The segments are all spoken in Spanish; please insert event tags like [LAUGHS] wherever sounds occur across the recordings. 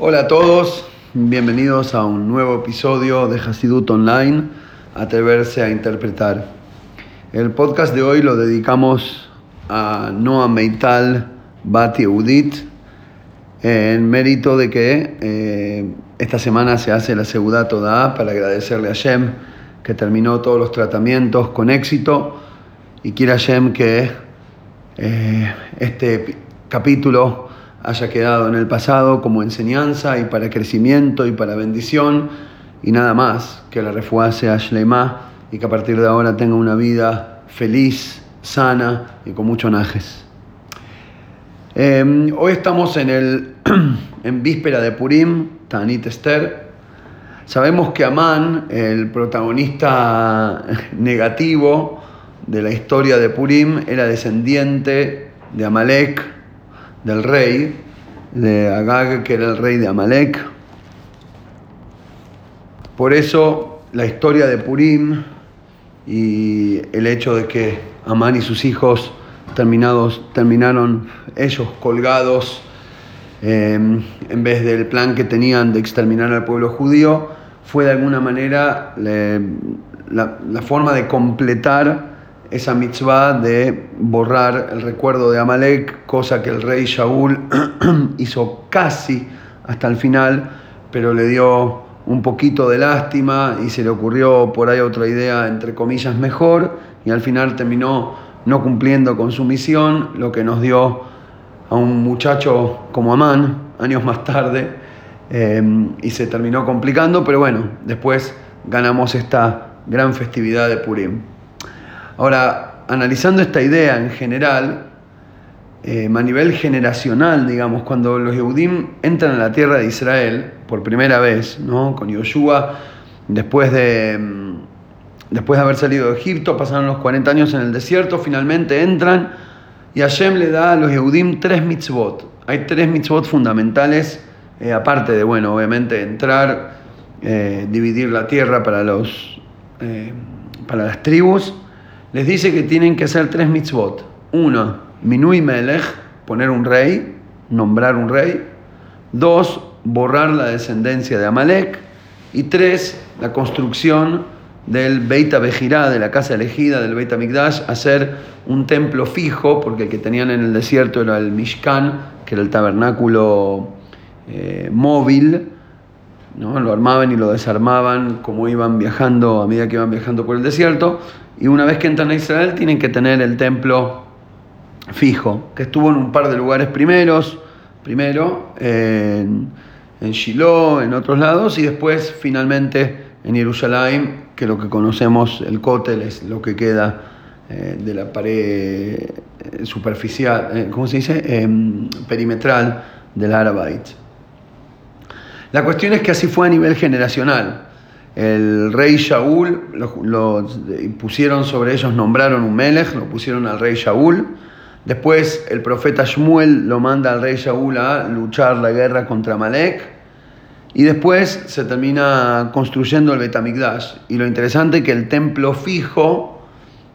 Hola a todos, bienvenidos a un nuevo episodio de Hasidut Online, Atreverse a Interpretar. El podcast de hoy lo dedicamos a Noah Meital Bati Udit, en mérito de que eh, esta semana se hace la Segunda Toda para agradecerle a Shem que terminó todos los tratamientos con éxito y quiera Shem que eh, este capítulo haya quedado en el pasado como enseñanza y para crecimiento y para bendición y nada más, que la refuá sea Shlema y que a partir de ahora tenga una vida feliz, sana y con mucho najes. Em, hoy estamos en, el, [CLEARS THROAT] en víspera de Purim, Tanit Esther. Sabemos que Amán, el protagonista [LAUGHS] negativo de la historia de Purim, era descendiente de Amalek, del rey, de Agag, que era el rey de Amalek. Por eso la historia de Purim y el hecho de que Amán y sus hijos terminados, terminaron ellos colgados em, en vez del plan que tenían de exterminar al pueblo judío, fue de alguna manera la, la forma de completar esa mitzvah de borrar el recuerdo de Amalek, cosa que el rey Shaul [CLEARS THROAT] hizo casi hasta el final, pero le dio un poquito de lástima y se le ocurrió por ahí otra idea, entre comillas, mejor, y al final terminó no cumpliendo con su misión, lo que nos dio a un muchacho como Amán, años más tarde, eh, y se terminó complicando, pero bueno, después ganamos esta gran festividad de Purim. Ahora, analizando esta idea en general, eh, a nivel generacional, digamos, cuando los Yehudim entran a la tierra de Israel por primera vez, ¿no? con Yoshua, después de, mm, después de haber salido de Egipto, pasaron los 40 años en el desierto, finalmente entran y Hashem le da a los Yehudim tres mitzvot. Hay tres mitzvot fundamentales, eh, aparte de, bueno, obviamente entrar, eh, dividir la tierra para, los, para las tribus les dice que tienen que hacer tres mitzvot. Uno, minui melech, poner un rey, nombrar un rey. Dos, borrar la descendencia de Amalek. Y tres, la construcción del Beit Bejirá, de la casa elegida del Beit Mikdash, hacer un templo fijo, porque el que tenían en el desierto era el Mishkan, que era el tabernáculo eh, móvil, ¿no? lo armaban y lo desarmaban como iban viajando a medida que iban viajando por el desierto. Y una vez que entran a Israel tienen que tener el templo fijo, que estuvo en un par de lugares primeros, primero en, en Shiloh, en otros lados, y después finalmente en Jerusalén, que lo que conocemos, el cótel, es lo que queda eh, de la pared eh, superficial, eh, ¿cómo se dice? Em, perimetral del Arabait. La cuestión es que así fue a nivel generacional el rey Shaul, lo, pusieron sobre ellos, nombraron un Melech, lo pusieron al rey Shaul. Después el profeta Shmuel lo manda al rey Shaul a luchar la guerra contra Malek. Y después se termina construyendo el Betamigdash. Y lo interesante es que el templo fijo,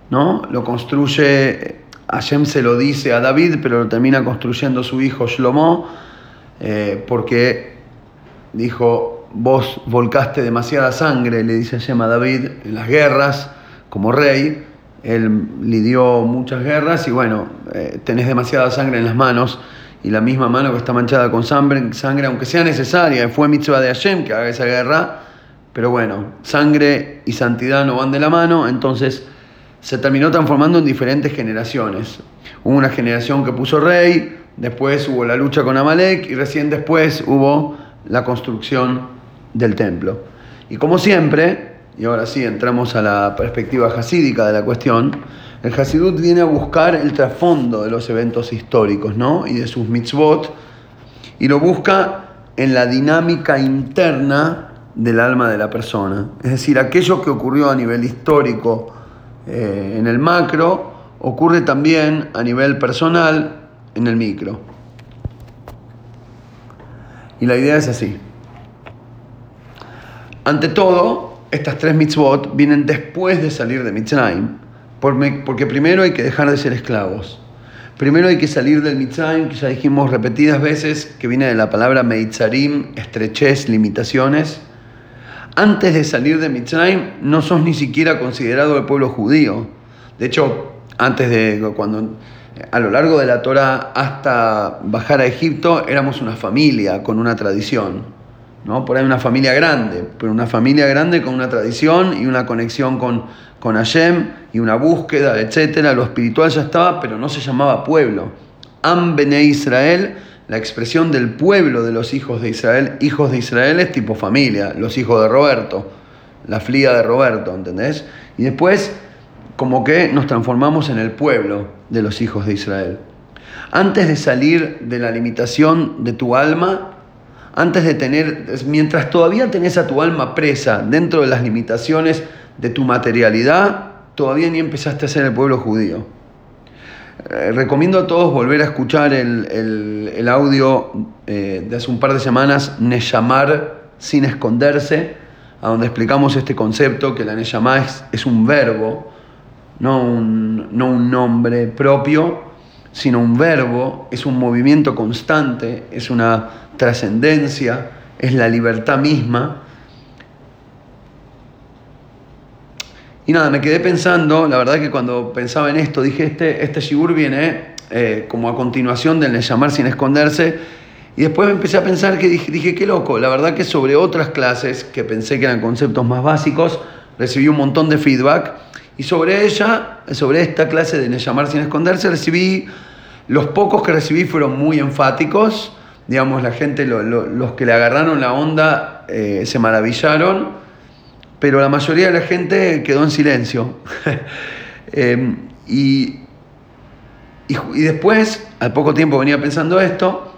¿no? Lo construye, Hashem se lo dice a David, pero lo termina construyendo su hijo Shlomo, eh, porque dijo, vos volcaste demasiada sangre, le dice a David, en las guerras, como rey, él lidió muchas guerras y bueno, eh, tenés demasiada sangre en las manos y la misma mano que está manchada con sangre, aunque sea necesaria, fue mitzvah de Hashem que haga esa guerra, pero bueno, sangre y santidad no van de la mano, entonces se terminó transformando en diferentes generaciones. Hubo una generación que puso rey, después hubo la lucha con Amalek y recién después hubo la construcción del templo. Y como siempre, y ahora sí entramos a la perspectiva hasídica de la cuestión, el Hasidut viene a buscar el trasfondo de los eventos históricos ¿no? y de sus mitzvot, y lo busca en la dinámica interna del alma de la persona. Es decir, aquello que ocurrió a nivel histórico eh, en el macro, ocurre también a nivel personal en el micro. Y la idea es así. Ante todo, estas tres mitzvot vienen después de salir de Mitzrayim, porque primero hay que dejar de ser esclavos. Primero hay que salir del Mitzrayim, que ya dijimos repetidas veces, que viene de la palabra Meitzarim, estrechez, limitaciones. Antes de salir de Mitzrayim, no sos ni siquiera considerado el pueblo judío. De hecho, antes de cuando a lo largo de la Torah hasta bajar a Egipto éramos una familia con una tradición. ¿No? Por ahí una familia grande, pero una familia grande con una tradición y una conexión con, con Hashem y una búsqueda, etc. Lo espiritual ya estaba, pero no se llamaba pueblo. Am Bene Israel, la expresión del pueblo de los hijos de Israel, hijos de Israel es tipo familia, los hijos de Roberto, la flia de Roberto, ¿entendés? Y después, como que nos transformamos en el pueblo de los hijos de Israel. Antes de salir de la limitación de tu alma, antes de tener, mientras todavía tenés a tu alma presa dentro de las limitaciones de tu materialidad, todavía ni empezaste a ser el pueblo judío. Eh, recomiendo a todos volver a escuchar el, audio eh, de hace un par de semanas, Neyamar sin esconderse, a donde explicamos este concepto, que la Neyamá es, es un verbo, no un, no un nombre propio, sino un verbo, es un movimiento constante, es una trascendencia, es la libertad misma. Y nada, me quedé pensando, la verdad que cuando pensaba en esto, dije, este, este shigur viene eh, como a continuación del llamar sin esconderse, y después me empecé a pensar que dije, dije, qué loco, la verdad que sobre otras clases, que pensé que eran conceptos más básicos, recibí un montón de feedback, y sobre ella, sobre esta clase de llamar sin esconderse, recibí, los pocos que recibí fueron muy enfáticos, digamos, la gente, los que le agarraron la onda eh, se maravillaron, pero la mayoría de la gente quedó en silencio. [LAUGHS] Em, y, y, después, al poco tiempo venía pensando esto,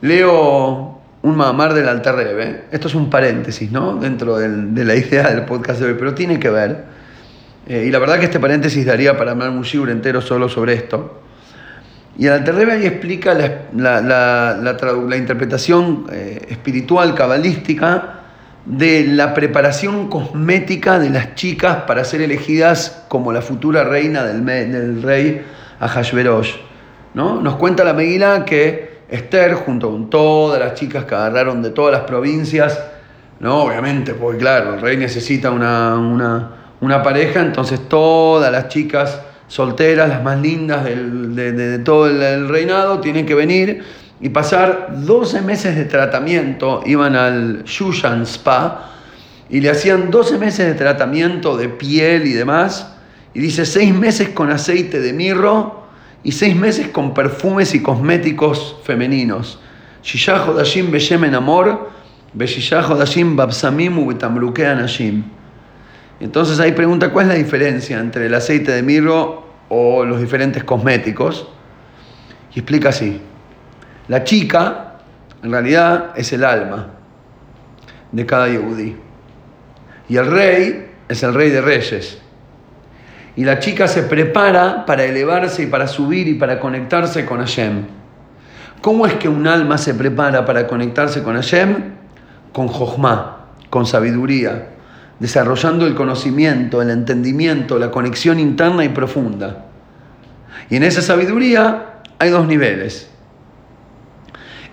leo un mamar del Alter Rebbe. Esto es un paréntesis, ¿no? Dentro de la idea del podcast de hoy, pero tiene que ver. Eh, y la verdad que este paréntesis daría para hablar un shiur entero solo sobre esto. Y el Alterrebe ahí explica la, la, interpretación eh, espiritual, cabalística, de la preparación cosmética de las chicas para ser elegidas como la futura reina del, del rey Ahashverosh. ¿no? Nos cuenta la Meguila que Esther, junto con todas las chicas que agarraron de todas las provincias, ¿no? obviamente, porque claro, el rey necesita una, una, una pareja, entonces todas las chicas solteras, las más lindas de, todo el, reinado, tienen que venir y pasar 12 meses de tratamiento, iban al Shushan Spa y le hacían 12 meses de tratamiento de piel y demás, y dice 6 meses con aceite de mirro y 6 meses con perfumes y cosméticos femeninos. Shishajo Dashim Beshemen Amor, Beshishajo Dashim Babsamim Anashim. Entonces ahí pregunta cuál es la diferencia entre el aceite de mirro o los diferentes cosméticos. Y explica así. La chica, en realidad, es el alma de cada yehudí. Y el rey es el rey de reyes. Y la chica se prepara para elevarse y para subir y para conectarse con Hashem. ¿Cómo es que un alma se prepara para conectarse con Hashem? Con Jochma, con sabiduría, desarrollando el conocimiento, el entendimiento, la conexión interna y profunda. Y en esa sabiduría hay dos niveles.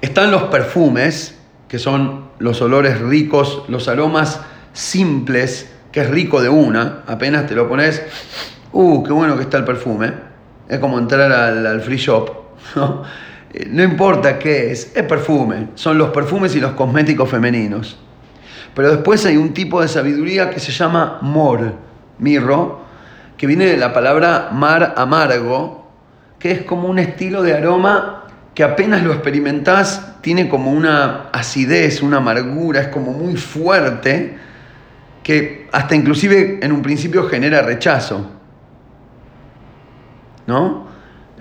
Están los perfumes, que son los olores ricos, los aromas simples, que es rico de una, apenas te lo pones, ¡uh, qué bueno que está el perfume! Es como entrar al, free shop, ¿no? Eh, no importa qué es, es perfume, son los perfumes y los cosméticos femeninos. Pero después hay un tipo de sabiduría que se llama mor, mirro, que viene de la palabra mar amargo, que es como un estilo de aroma que apenas lo experimentás tiene como una acidez, una amargura, es como muy fuerte, que hasta inclusive en un principio genera rechazo. ¿No?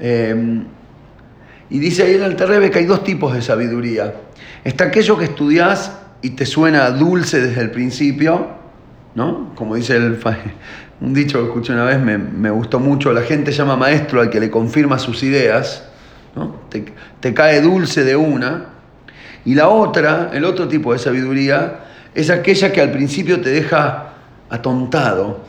Em, y dice ahí el Alterrebe que hay dos tipos de sabiduría. Está aquello que estudias y te suena dulce desde el principio, ¿no? Como dice el, [LAUGHS] un dicho que escuché una vez, me, gustó mucho, la gente llama maestro al que le confirma sus ideas, ¿no? te, te cae dulce de una, y la otra, el otro tipo de sabiduría, es aquella que al principio te deja atontado.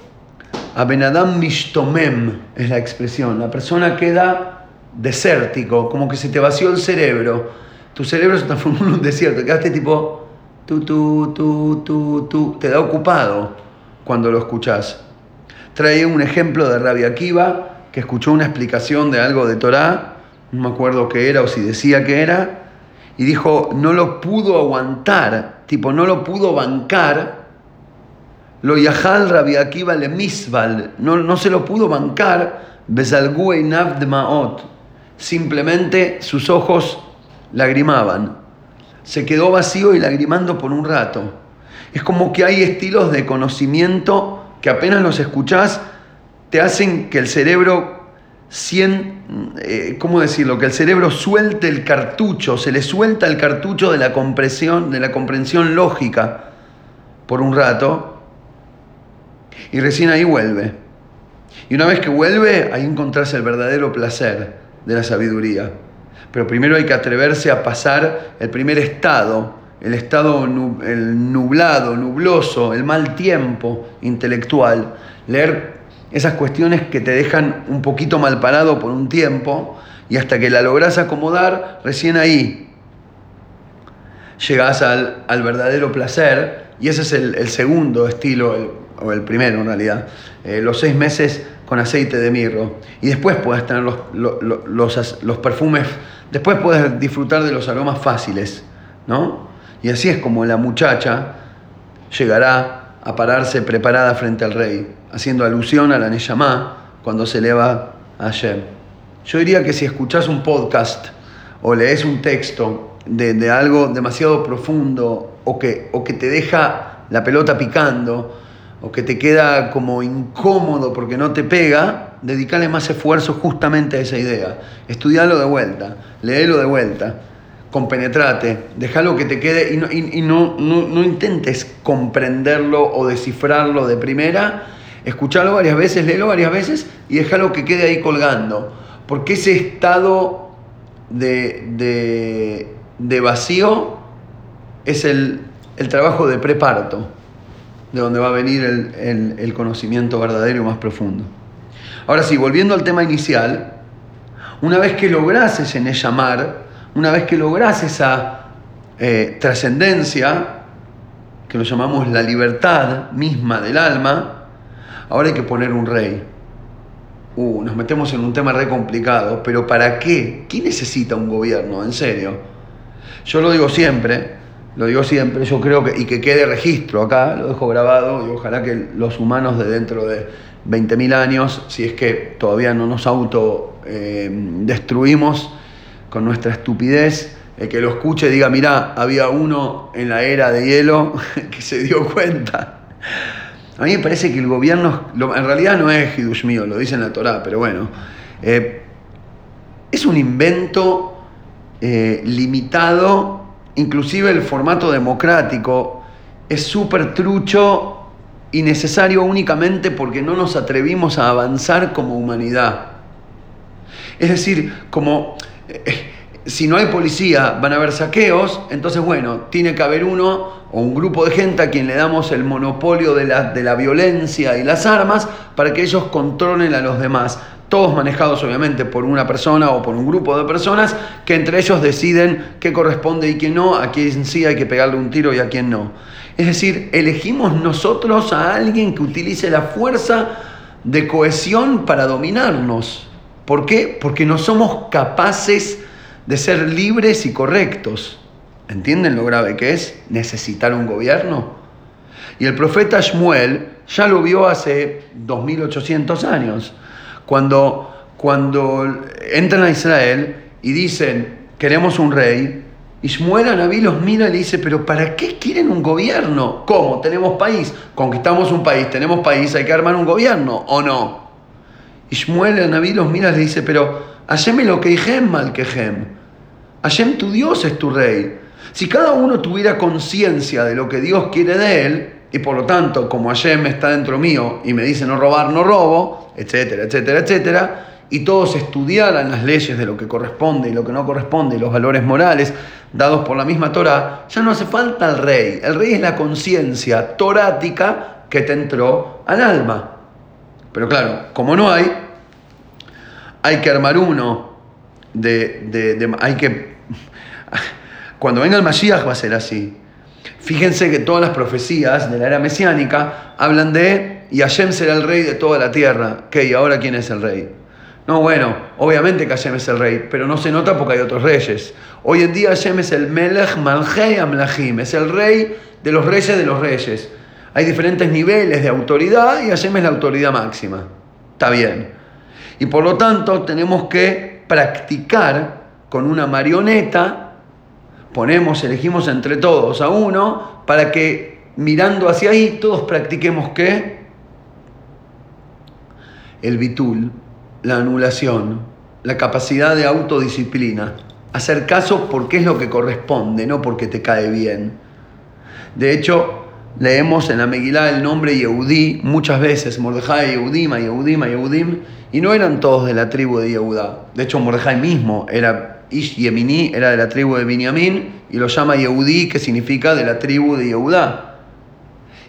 Abenadam mishtomem es la expresión. La persona queda desértico, como que se te vació el cerebro. Tu cerebro se transformó en un [LAUGHS] desierto, quedaste tipo, tú, tú, tú, tú, tú, te da ocupado cuando lo escuchás. Trae un ejemplo de Rabia Akiva, que escuchó una explicación de algo de Torah, no me acuerdo qué era o si decía que era, y dijo, no lo pudo aguantar, tipo, no lo pudo bancar, lo yahal Rabbi Akiva le misval, no, no se lo pudo bancar, de simplemente sus ojos lagrimaban, se quedó vacío y lagrimando por un rato. Es como que hay estilos de conocimiento que apenas los escuchás, te hacen que el cerebro cien, eh, ¿cómo decirlo? Que el cerebro suelte el cartucho, se le suelta el cartucho de la comprensión, de la comprensión lógica por un rato y recién ahí vuelve. Y una vez que vuelve, ahí encontrarse el verdadero placer de la sabiduría. Pero primero hay que atreverse a pasar el primer estado, el estado el nublado, nubloso, el mal tiempo intelectual, leer esas cuestiones que te dejan un poquito mal parado por un tiempo y hasta que la logras acomodar, recién ahí llegas al, verdadero placer. Y ese es el, segundo estilo, o el primero en realidad, eh, los seis meses con aceite de mirro. Y después puedes tener los, los, los perfumes, después puedes disfrutar de los aromas fáciles, ¿no? Y así es como la muchacha llegará a pararse preparada frente al rey, haciendo alusión a la Neyamá cuando se eleva a Hashem. Yo diría que si escuchás un podcast o lees un texto de, algo demasiado profundo o que, o que te deja la pelota picando o que te queda como incómodo porque no te pega, dedicale más esfuerzo justamente a esa idea. Estudialo de vuelta, léelo de vuelta compenetrate, déjalo que te quede y, no, no, intentes comprenderlo o descifrarlo de primera, escuchalo varias veces, léelo varias veces y déjalo que quede ahí colgando. Porque ese estado de, vacío es el, trabajo de preparto, de donde va a venir el, conocimiento verdadero y más profundo. Ahora sí, volviendo al tema inicial, una vez que logras ese llamar, una vez que logras esa eh, trascendencia, que lo llamamos la libertad misma del alma, ahora hay que poner un rey. Uh, nos metemos en un tema re complicado, pero ¿para qué? ¿Quién necesita un gobierno? En serio. Yo lo digo siempre, lo digo siempre, yo creo que, y que quede registro acá, lo dejo grabado, y ojalá que los humanos de dentro de 20.000 años, si es que todavía no nos auto eh, destruimos, con nuestra estupidez, el que lo escuche diga, mirá, había uno en la era de hielo [LAUGHS] que se dio cuenta. A mí me parece que el gobierno, en realidad no es Hidush mío, lo dice en la Torah, pero bueno, eh, es un invento eh, limitado, inclusive el formato democrático es súper trucho y necesario únicamente porque no nos atrevimos a avanzar como humanidad. Es decir, como eh, si no hay policía, van a haber saqueos, entonces bueno, tiene que haber uno o un grupo de gente a quien le damos el monopolio de la, de la violencia y las armas para que ellos controlen a los demás. Todos manejados obviamente por una persona o por un grupo de personas que entre ellos deciden qué corresponde y qué no, a quién sí hay que pegarle un tiro y a quién no. Es decir, elegimos nosotros a alguien que utilice la fuerza de cohesión para dominarnos. ¿Por qué? Porque no somos capaces de ser libres y correctos. ¿Entienden lo grave que es necesitar un gobierno? Y el profeta Shmuel ya lo vio hace 2800 años, cuando, cuando entran a Israel y dicen, queremos un rey, y Shmuel a los mira y le dice, pero ¿para qué quieren un gobierno? ¿Cómo? Tenemos país, conquistamos un país, tenemos país, hay que armar un gobierno, ¿o no? Y Shmuel el Naví los mira y le dice, pero Hashem lo que mal que Hem. Hashem tu Dios es tu rey. Si cada uno tuviera conciencia de lo que Dios quiere de él, y por lo tanto, como Hashem está dentro mío y me dice no robar, no robo, etcétera, etcétera, etcétera, y todos estudiaran las leyes de lo que corresponde y lo que no corresponde, y los valores morales dados por la misma Torah, ya no hace falta el rey. El rey es la conciencia torática que te entró al alma. Pero claro, como no hay, hay que armar uno de, hay que... [LAUGHS] Cuando venga el Mashiach va a ser así. Fíjense que todas las profecías de la era mesiánica hablan de y Hashem será el rey de toda la tierra. ¿Qué? ¿Y ahora quién es el rey? No, bueno, obviamente que Hashem es el rey, pero no se nota porque hay otros reyes. Hoy en día Hashem es el Melech Malchei Amlachim, es el rey de los reyes de los reyes. Hay diferentes niveles de autoridad y Hashem es la autoridad máxima. Está bien. Y por lo tanto tenemos que practicar con una marioneta, ponemos, elegimos entre todos a uno, para que mirando hacia ahí todos practiquemos qué? El bitul, la anulación, la capacidad de autodisciplina. Hacer caso porque es lo que corresponde, no porque te cae bien. De hecho, leemos en la Megilá el nombre Yehudí muchas veces, Mordejai, Yehudima, Yehudima, Yehudim, y no eran todos de la tribu de Yehudá. De hecho, Mordejai mismo era Ish Yemini, era de la tribu de Binyamin, y lo llama Yehudí, que significa de la tribu de Yehudá.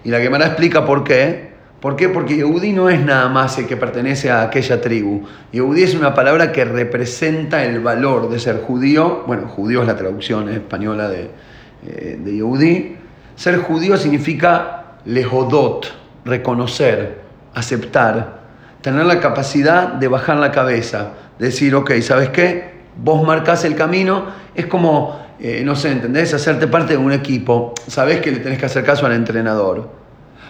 Y la Gemara explica por qué. ¿Por qué? Porque Yehudí no es nada más el que pertenece a aquella tribu. Yehudí es una palabra que representa el valor de ser judío. Bueno, judío es la traducción española de, eh, de Yehudí. Ser judío significa lehodot, reconocer, aceptar, tener la capacidad de bajar la cabeza, decir, ok, ¿sabes qué? Vos marcás el camino, es como, eh, no sé, ¿entendés? Hacerte parte de un equipo, sabés que le tenés que hacer caso al entrenador.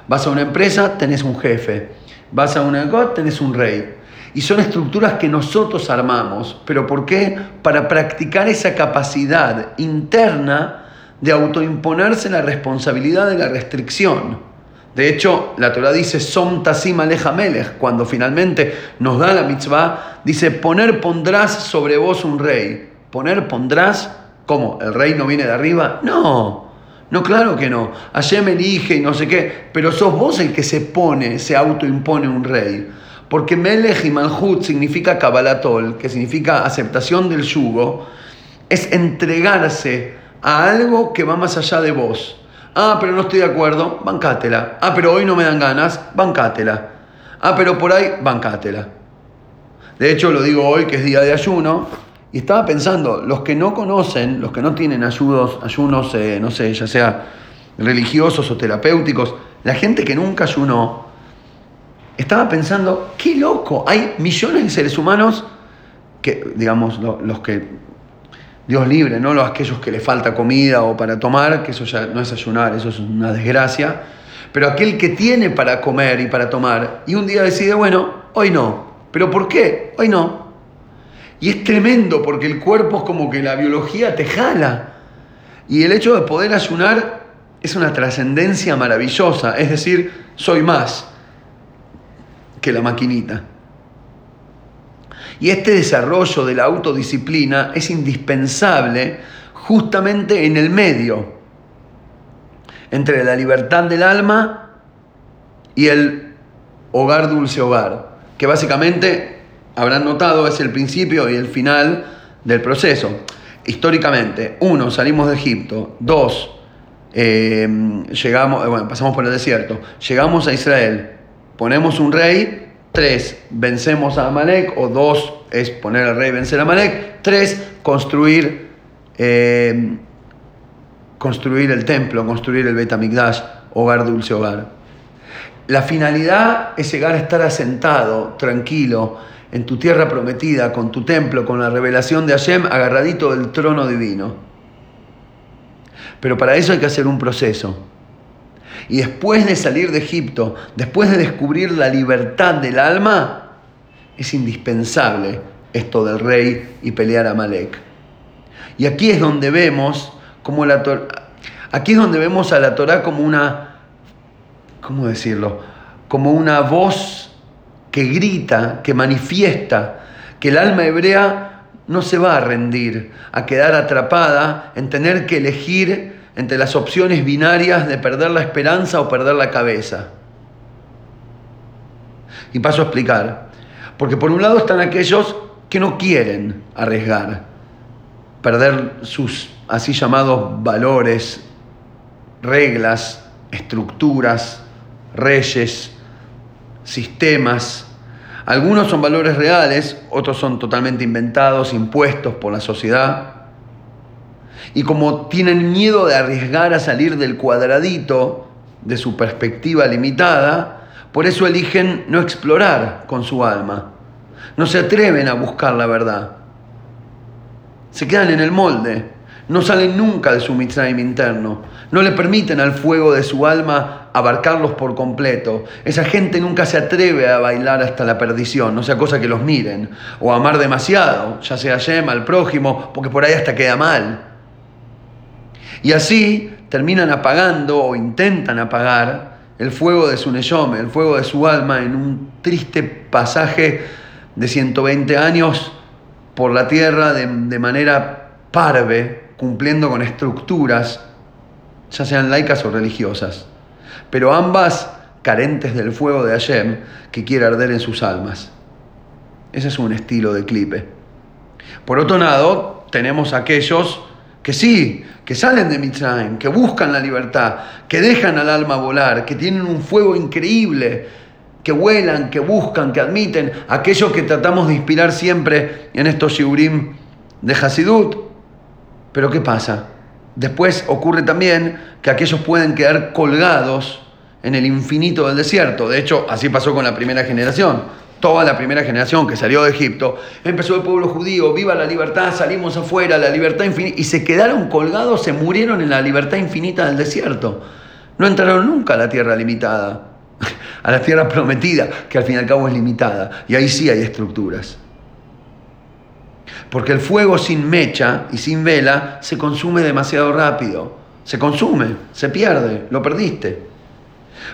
Vas a una empresa, tenés un jefe. Vas a una God, tenés un rey. Y son estructuras que nosotros armamos. ¿Pero por qué? Para practicar esa capacidad interna de autoimponerse la responsabilidad de la restricción. De hecho, la Torah dice, Som tasim aleja melech, cuando finalmente nos da la mitzvah, dice, poner pondrás sobre vos un rey. Poner pondrás, ¿cómo? ¿El rey no viene de arriba? No, no, claro que no. me elige y no sé qué, pero sos vos el que se pone, se autoimpone un rey. Porque Melech y Manhut significa Kabbalatol, que significa aceptación del yugo, es entregarse a algo que va más allá de vos. Ah, pero no estoy de acuerdo, bancátela. Ah, pero hoy no me dan ganas, bancátela. Ah, pero por ahí, bancátela. De hecho, lo digo hoy que es día de ayuno, y estaba pensando, los que no conocen, los que no tienen ayudos, ayunos, eh, no sé, ya sea religiosos o terapéuticos, la gente que nunca ayunó, estaba pensando, qué loco, hay millones de seres humanos que, digamos, los que, Dios libre, ¿no? Los, aquellos que le falta comida o para tomar, que eso ya no es ayunar, eso es una desgracia, pero aquel que tiene para comer y para tomar, y un día decide, bueno, hoy no, pero ¿por qué? Hoy no, y es tremendo porque el cuerpo es como que la biología te jala. Y el hecho de poder ayunar es una trascendencia maravillosa. Es decir, soy más que la maquinita. Y este desarrollo de la autodisciplina es indispensable justamente en el medio entre la libertad del alma y el hogar dulce hogar, que básicamente habrán notado, es el principio y el final del proceso. Históricamente, uno, salimos de Egipto, dos, eh, llegamos, eh, bueno, pasamos por el desierto, llegamos a Israel, ponemos un rey, tres, vencemos a Amalek, o dos, es poner al rey, vencer a Amalek, tres, construir, eh, construir el templo, construir el Bet HaMikdash, hogar dulce hogar. La finalidad es llegar a estar asentado, tranquilo, en tu tierra prometida, con tu templo, con la revelación de Hashem, agarradito del trono divino. Pero para eso hay que hacer un proceso. Y después de salir de Egipto, después de descubrir la libertad del alma, es indispensable esto del rey y pelear a Malek. Y aquí es donde vemos como la aquí es donde vemos a la Torah como una ¿cómo decirlo? como una voz que grita, que manifiesta que el alma hebrea no se va a rendir, a quedar atrapada en tener que elegir entre las opciones binarias de perder la esperanza o perder la cabeza. Y paso a explicar. Porque por un lado están aquellos que no quieren arriesgar, perder sus así llamados valores, reglas, estructuras, reyes, sistemas, Algunos son valores reales, otros son totalmente inventados, impuestos por la sociedad. Y como tienen miedo de arriesgar a salir del cuadradito de su perspectiva limitada, por eso eligen no explorar con su alma. No se atreven a buscar la verdad. Se quedan en el molde. No salen nunca de su Mitzrayim interno. No le permiten al fuego de su alma abarcarlos por completo. Esa gente nunca se atreve a bailar hasta la perdición, no sea cosa que los miren. O amar demasiado, ya sea yema, al prójimo, porque por ahí hasta queda mal. Y así terminan apagando o intentan apagar el fuego de su neyome, el fuego de su alma en un triste pasaje de 120 años por la tierra de, manera parve, cumpliendo con estructuras, ya sean laicas o religiosas, pero ambas carentes del fuego de Hashem que quiere arder en sus almas. Ese es un estilo de clipe. Por otro lado, tenemos aquellos que sí, que salen de Mitzrayim, que buscan la libertad, que dejan al alma volar, que tienen un fuego increíble, que vuelan, que buscan, que admiten, aquellos que tratamos de inspirar siempre en estos shiurim de Hasidut. Pero ¿qué pasa? Después ocurre también que aquellos pueden quedar colgados en el infinito del desierto. De hecho, así pasó con la primera generación toda la primera generación que salió de Egipto, empezó el pueblo judío, viva la libertad, salimos afuera, la libertad infinita, y se quedaron colgados, se murieron en la libertad infinita del desierto. No entraron nunca a la tierra limitada, [LAUGHS] a la tierra prometida, que al fin y al cabo es limitada, y ahí sí hay estructuras. Porque el fuego sin mecha y sin vela se consume demasiado rápido, se consume, se pierde, lo perdiste.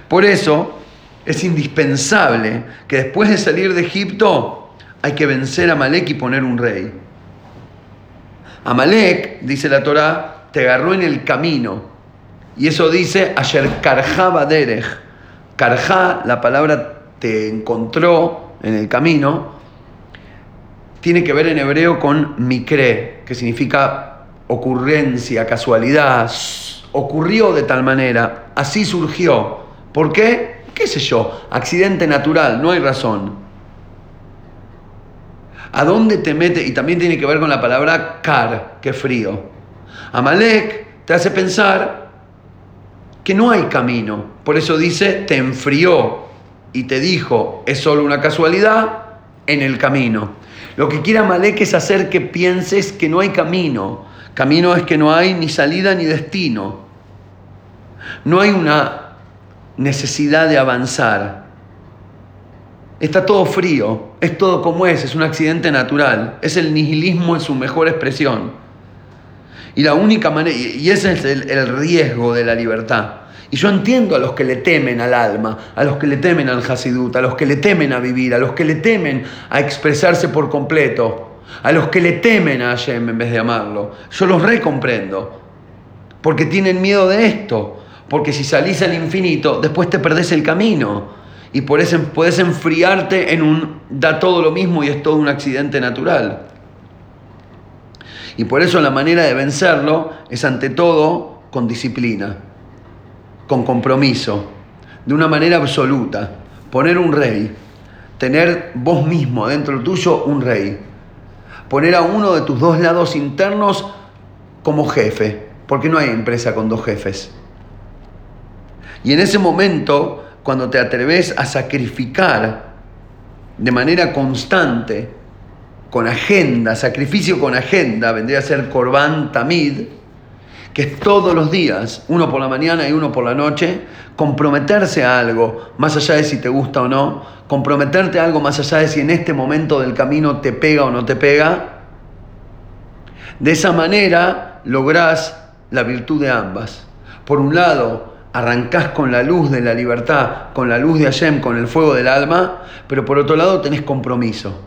Por eso, es indispensable que después de salir de Egipto hay que vencer a Malek y poner un rey. Amalek, dice la Torá, te agarró en el camino. Y eso dice ayer karja derech. Karja, la palabra te encontró en el camino, tiene que ver en hebreo con mikre, que significa ocurrencia, casualidad. Ocurrió de tal manera, así surgió. ¿Por qué? Qué sé yo, accidente natural, no hay razón. ¿A dónde te mete? Y también tiene que ver con la palabra kar, que frío. Amalek te hace pensar que no hay camino. Por eso dice, te enfrió y te dijo, es solo una casualidad en el camino. Lo que quiere Amalek es hacer que pienses que no hay camino. Camino es que no hay ni salida ni destino. No hay una necesidad de avanzar. Está todo frío, es todo como es, es un accidente natural, es el nihilismo en su mejor expresión. Y la única manera, y ese es el, riesgo de la libertad. Y yo entiendo a los que le temen al alma, a los que le temen al Hasidut, a los que le temen a vivir, a los que le temen a expresarse por completo, a los que le temen a Hashem en vez de amarlo. Yo los recomprendo, porque tienen miedo de esto, porque si salís al infinito, después te perdés el camino. Y por eso puedes enfriarte en un da todo lo mismo y es todo un accidente natural. Y por eso la manera de vencerlo es ante todo con disciplina, con compromiso, de una manera absoluta. Poner un rey, tener vos mismo dentro tuyo un rey. Poner a uno de tus dos lados internos como jefe, porque no hay empresa con dos jefes. Y en ese momento, cuando te atreves a sacrificar de manera constante, con agenda, sacrificio con agenda, vendría a ser Corban Tamid, que es todos los días, uno por la mañana y uno por la noche, comprometerse a algo, más allá de si te gusta o no, comprometerte a algo más allá de si en este momento del camino te pega o no te pega. De esa manera lográs la virtud de ambas. Por un lado, arrancás con la luz de la libertad, con la luz de Hashem, con el fuego del alma, pero por otro lado tenés compromiso.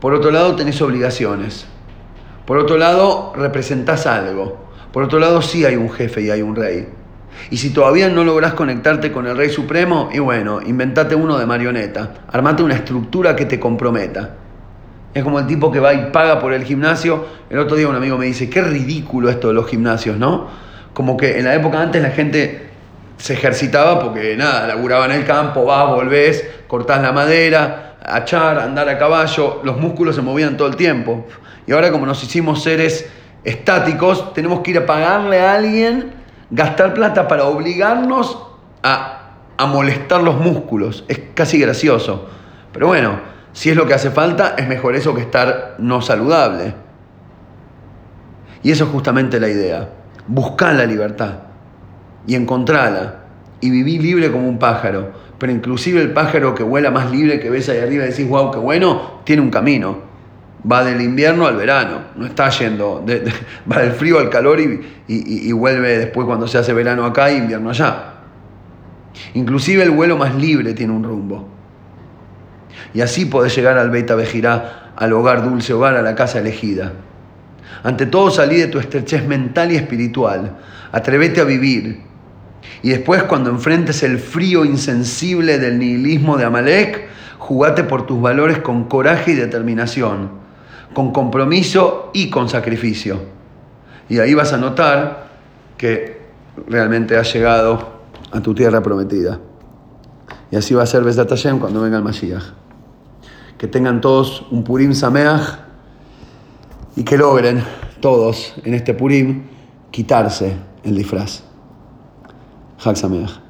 Por otro lado tenés obligaciones. Por otro lado representás algo. Por otro lado sí hay un jefe y hay un rey. Y si todavía no lográs conectarte con el Rey Supremo, y bueno, inventate uno de marioneta. Armate una estructura que te comprometa. Es como el tipo que va y paga por el gimnasio. El otro día un amigo me dice, qué ridículo esto de los gimnasios, ¿no? Como que en la época antes la gente se ejercitaba porque nada, laburaba en el campo, vas, volvés, cortás la madera, achar, andar a caballo, los músculos se movían todo el tiempo. Y ahora como nos hicimos seres estáticos, tenemos que ir a pagarle a alguien, gastar plata para obligarnos a, a molestar los músculos. Es casi gracioso. Pero bueno, si es lo que hace falta, es mejor eso que estar no saludable. Y eso es justamente la idea. Buscar la libertad y encontrarla y vivir libre como un pájaro. Pero inclusive el pájaro que vuela más libre que ves ahí arriba y decís, wow, qué bueno, tiene un camino. Va del invierno al verano, no está yendo, [LAUGHS] va del frío al calor y, y, vuelve después cuando se hace verano acá e invierno allá. Inclusive el vuelo más libre tiene un rumbo. Y así podés llegar al Beta Bejirá, al hogar dulce hogar, a la casa elegida. Ante todo salí de tu estrechez mental y espiritual. Atrévete a vivir. Y después cuando enfrentes el frío insensible del nihilismo de Amalek, jugate por tus valores con coraje y determinación, con compromiso y con sacrificio. Y ahí vas a notar que realmente has llegado a tu tierra prometida. Y así va a ser Besat cuando venga el Mashiach. Que tengan todos un Purim Sameach y que logren todos en este Purim quitarse el disfraz. Hag Sameach.